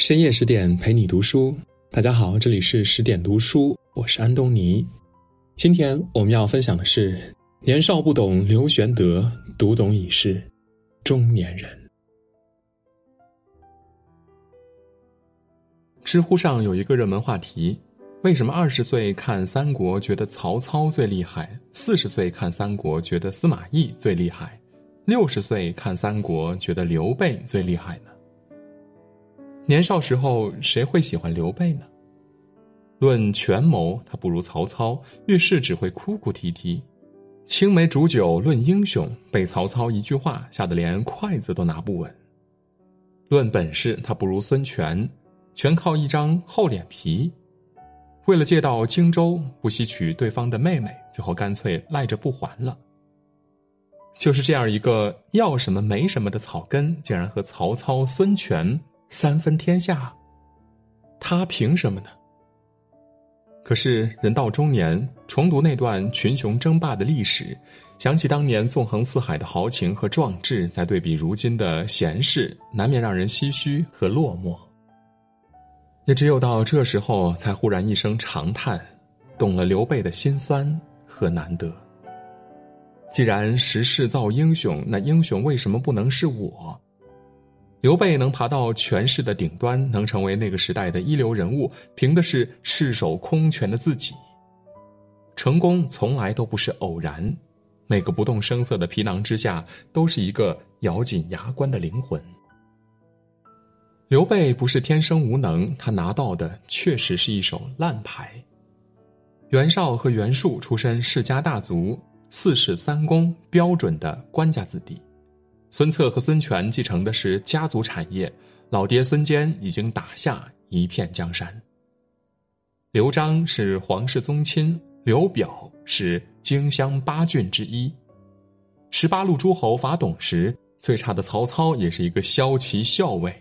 深夜十点陪你读书，大家好，这里是十点读书，我是安东尼。今天我们要分享的是：年少不懂刘玄德，读懂已是中年人。知乎上有一个热门话题：为什么二十岁看三国觉得曹操最厉害，四十岁看三国觉得司马懿最厉害，六十岁看三国觉得刘备最厉害呢？年少时候，谁会喜欢刘备呢？论权谋，他不如曹操，遇事只会哭哭啼啼；青梅煮酒论英雄，被曹操一句话吓得连筷子都拿不稳。论本事，他不如孙权，全靠一张厚脸皮。为了借到荆州，不惜娶对方的妹妹，最后干脆赖着不还了。就是这样一个要什么没什么的草根，竟然和曹操、孙权。三分天下，他凭什么呢？可是人到中年，重读那段群雄争霸的历史，想起当年纵横四海的豪情和壮志，再对比如今的闲适，难免让人唏嘘和落寞。也只有到这时候，才忽然一声长叹，懂了刘备的辛酸和难得。既然时势造英雄，那英雄为什么不能是我？刘备能爬到权势的顶端，能成为那个时代的一流人物，凭的是赤手空拳的自己。成功从来都不是偶然，每个不动声色的皮囊之下，都是一个咬紧牙关的灵魂。刘备不是天生无能，他拿到的确实是一手烂牌。袁绍和袁术出身世家大族，四世三公，标准的官家子弟。孙策和孙权继承的是家族产业，老爹孙坚已经打下一片江山。刘璋是皇室宗亲，刘表是荆襄八郡之一。十八路诸侯伐董时，最差的曹操也是一个骁骑校尉，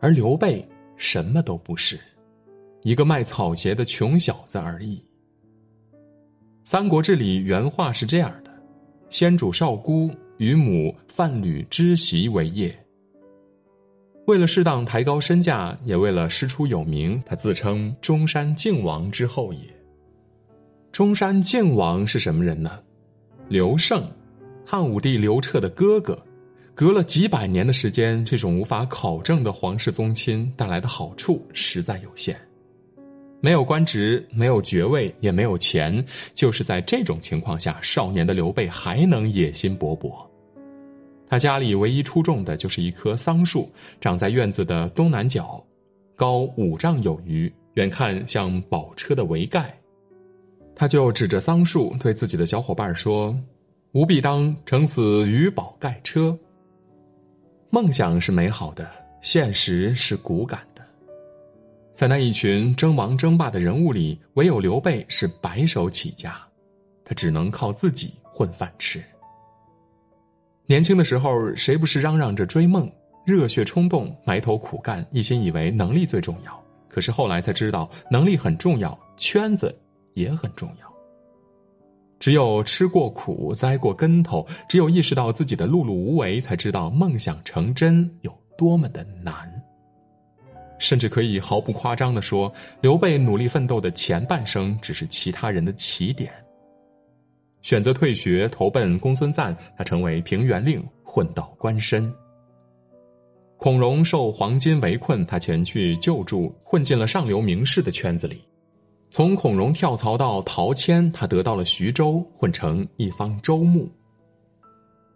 而刘备什么都不是，一个卖草鞋的穷小子而已。《三国志》里原话是这样的：“先主少孤。”与母范吕之席为业。为了适当抬高身价，也为了师出有名，他自称中山靖王之后也。中山靖王是什么人呢？刘胜，汉武帝刘彻的哥哥。隔了几百年的时间，这种无法考证的皇室宗亲带来的好处实在有限。没有官职，没有爵位，也没有钱，就是在这种情况下，少年的刘备还能野心勃勃。他家里唯一出众的就是一棵桑树，长在院子的东南角，高五丈有余，远看像宝车的帷盖。他就指着桑树对自己的小伙伴说：“吾必当乘此鱼宝盖车。”梦想是美好的，现实是骨感的。在那一群争王争霸的人物里，唯有刘备是白手起家，他只能靠自己混饭吃。年轻的时候，谁不是嚷嚷着追梦、热血冲动、埋头苦干，一心以为能力最重要？可是后来才知道，能力很重要，圈子也很重要。只有吃过苦、栽过跟头，只有意识到自己的碌碌无为，才知道梦想成真有多么的难。甚至可以毫不夸张的说，刘备努力奋斗的前半生，只是其他人的起点。选择退学投奔公孙瓒，他成为平原令，混到官身。孔融受黄巾围困，他前去救助，混进了上流名士的圈子里。从孔融跳槽到陶谦，他得到了徐州，混成一方州牧。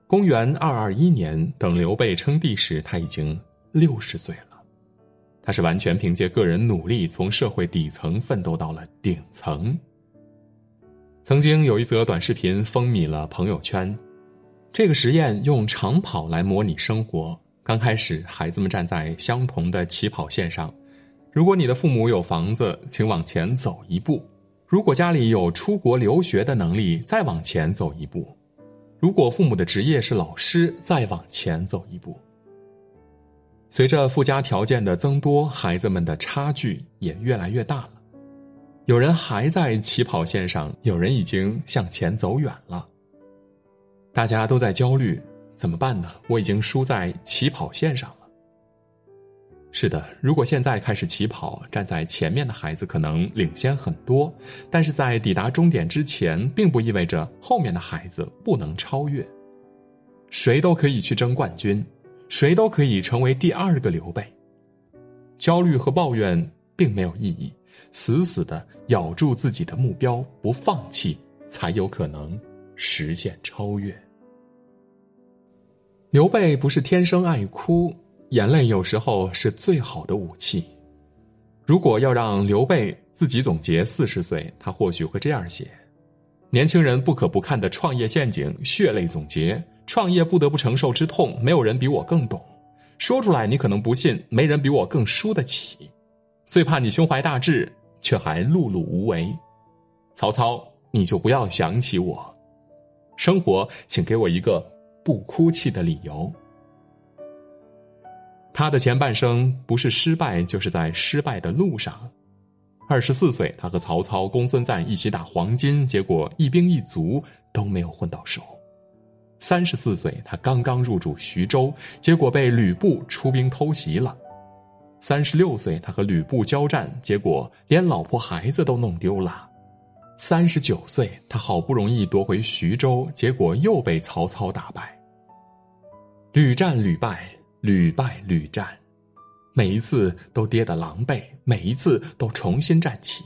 公元二二一年，等刘备称帝时，他已经六十岁了。他是完全凭借个人努力，从社会底层奋斗到了顶层。曾经有一则短视频风靡了朋友圈，这个实验用长跑来模拟生活。刚开始，孩子们站在相同的起跑线上。如果你的父母有房子，请往前走一步；如果家里有出国留学的能力，再往前走一步；如果父母的职业是老师，再往前走一步。随着附加条件的增多，孩子们的差距也越来越大了。有人还在起跑线上，有人已经向前走远了。大家都在焦虑，怎么办呢？我已经输在起跑线上了。是的，如果现在开始起跑，站在前面的孩子可能领先很多，但是在抵达终点之前，并不意味着后面的孩子不能超越。谁都可以去争冠军，谁都可以成为第二个刘备。焦虑和抱怨并没有意义，死死的咬住自己的目标，不放弃，才有可能实现超越。刘备不是天生爱哭。眼泪有时候是最好的武器。如果要让刘备自己总结四十岁，他或许会这样写：年轻人不可不看的创业陷阱，血泪总结。创业不得不承受之痛，没有人比我更懂。说出来你可能不信，没人比我更输得起。最怕你胸怀大志，却还碌碌无为。曹操，你就不要想起我。生活，请给我一个不哭泣的理由。他的前半生不是失败，就是在失败的路上。二十四岁，他和曹操、公孙瓒一起打黄巾，结果一兵一卒都没有混到手。三十四岁，他刚刚入主徐州，结果被吕布出兵偷袭了。三十六岁，他和吕布交战，结果连老婆孩子都弄丢了。三十九岁，他好不容易夺回徐州，结果又被曹操打败。屡战屡败。屡败屡战，每一次都跌得狼狈，每一次都重新站起。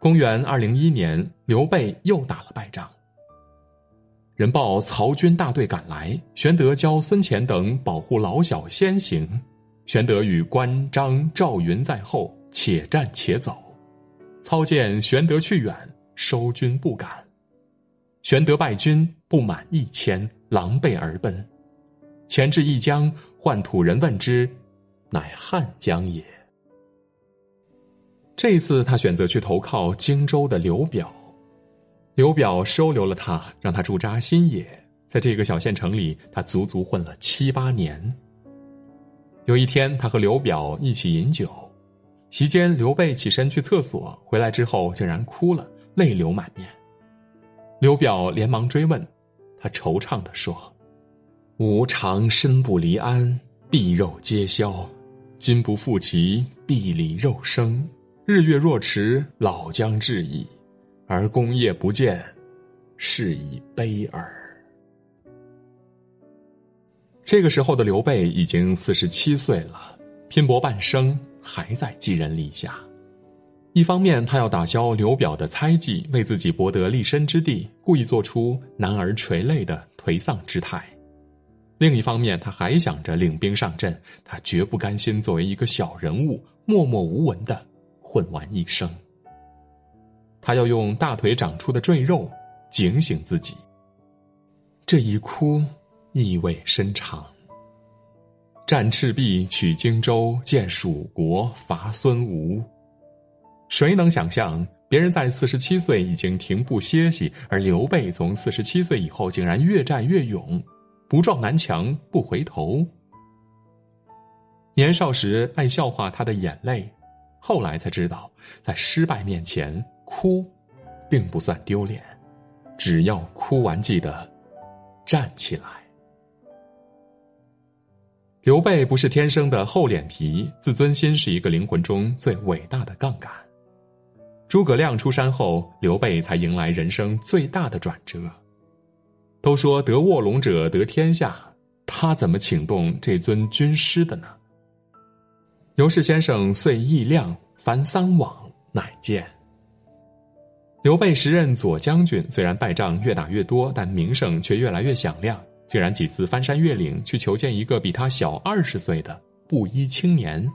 公元二零一年，刘备又打了败仗。人报曹军大队赶来，玄德教孙乾等保护老小先行。玄德与关张赵云在后，且战且走。操见玄德去远，收军不敢。玄德败军不满一千，狼狈而奔。前至一江，唤土人问之，乃汉江也。这次他选择去投靠荆州的刘表，刘表收留了他，让他驻扎新野。在这个小县城里，他足足混了七八年。有一天，他和刘表一起饮酒，席间刘备起身去厕所，回来之后竟然哭了，泪流满面。刘表连忙追问，他惆怅地说。吾常身不离鞍，臂肉皆消。今不复其，臂里肉生。日月若迟，老将至矣。而功业不见，是以悲耳。这个时候的刘备已经四十七岁了，拼搏半生，还在寄人篱下。一方面，他要打消刘表的猜忌，为自己博得立身之地，故意做出男儿垂泪的颓丧之态。另一方面，他还想着领兵上阵，他绝不甘心作为一个小人物默默无闻的混完一生。他要用大腿长出的赘肉警醒自己。这一哭意味深长。战赤壁，取荆州，建蜀国，伐孙吴。谁能想象别人在四十七岁已经停步歇息，而刘备从四十七岁以后竟然越战越勇？不撞南墙不回头。年少时爱笑话他的眼泪，后来才知道，在失败面前哭，并不算丢脸，只要哭完记得站起来。刘备不是天生的厚脸皮，自尊心是一个灵魂中最伟大的杠杆。诸葛亮出山后，刘备才迎来人生最大的转折。都说得卧龙者得天下，他怎么请动这尊军师的呢？尤氏先生遂意亮，凡三往乃见。刘备时任左将军，虽然败仗越打越多，但名声却越来越响亮，竟然几次翻山越岭去求见一个比他小二十岁的布衣青年。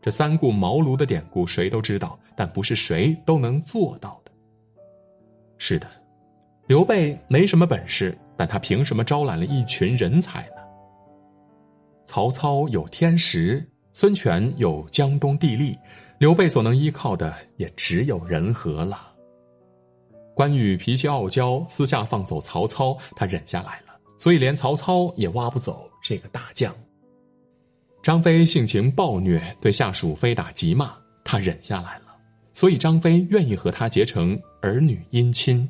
这三顾茅庐的典故谁都知道，但不是谁都能做到的。是的。刘备没什么本事，但他凭什么招揽了一群人才呢？曹操有天时，孙权有江东地利，刘备所能依靠的也只有人和了。关羽脾气傲娇，私下放走曹操，他忍下来了，所以连曹操也挖不走这个大将。张飞性情暴虐，对下属非打即骂，他忍下来了，所以张飞愿意和他结成儿女姻亲。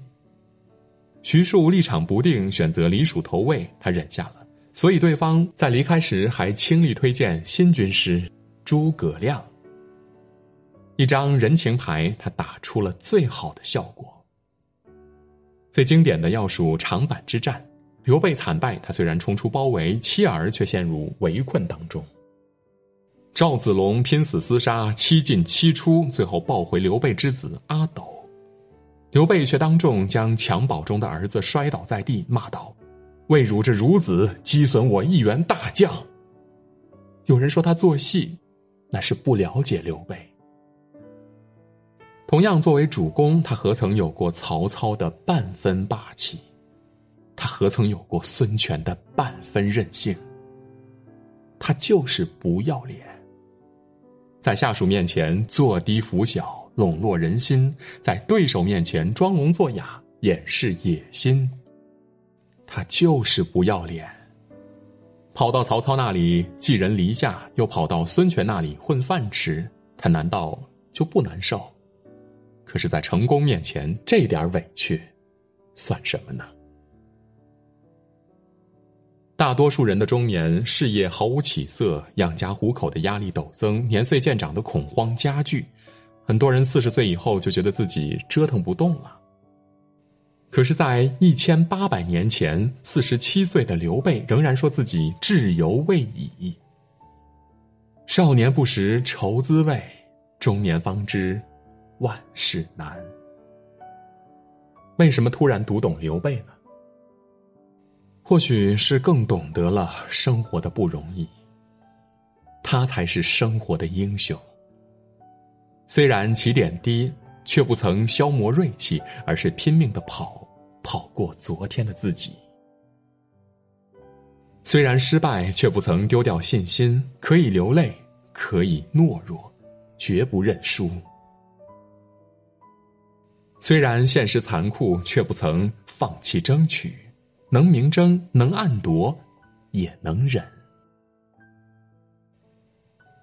徐庶立场不定，选择离蜀投魏，他忍下了，所以对方在离开时还倾力推荐新军师诸葛亮。一张人情牌，他打出了最好的效果。最经典的要数长坂之战，刘备惨败，他虽然冲出包围，妻儿却陷入围困当中。赵子龙拼死厮杀，七进七出，最后抱回刘备之子阿斗。刘备却当众将襁褓中的儿子摔倒在地，骂道：“为汝这孺子，击损我一员大将。”有人说他做戏，那是不了解刘备。同样，作为主公，他何曾有过曹操的半分霸气？他何曾有过孙权的半分任性？他就是不要脸，在下属面前做低服小，笼络人心；在对手面前装聋作哑，掩饰野心。他就是不要脸，跑到曹操那里寄人篱下，又跑到孙权那里混饭吃，他难道就不难受？可是，在成功面前，这点委屈，算什么呢？大多数人的中年，事业毫无起色，养家糊口的压力陡增，年岁渐长的恐慌加剧。很多人四十岁以后就觉得自己折腾不动了。可是，在一千八百年前，四十七岁的刘备仍然说自己志犹未已。少年不识愁滋味，中年方知。万事难，为什么突然读懂刘备呢？或许是更懂得了生活的不容易。他才是生活的英雄。虽然起点低，却不曾消磨锐气，而是拼命的跑，跑过昨天的自己。虽然失败，却不曾丢掉信心，可以流泪，可以懦弱，绝不认输。虽然现实残酷，却不曾放弃争取，能明争，能暗夺，也能忍。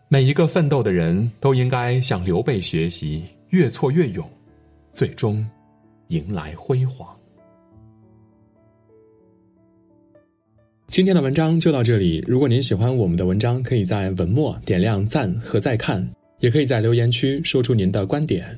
每一个奋斗的人都应该向刘备学习，越挫越勇，最终迎来辉煌。今天的文章就到这里。如果您喜欢我们的文章，可以在文末点亮赞和再看，也可以在留言区说出您的观点。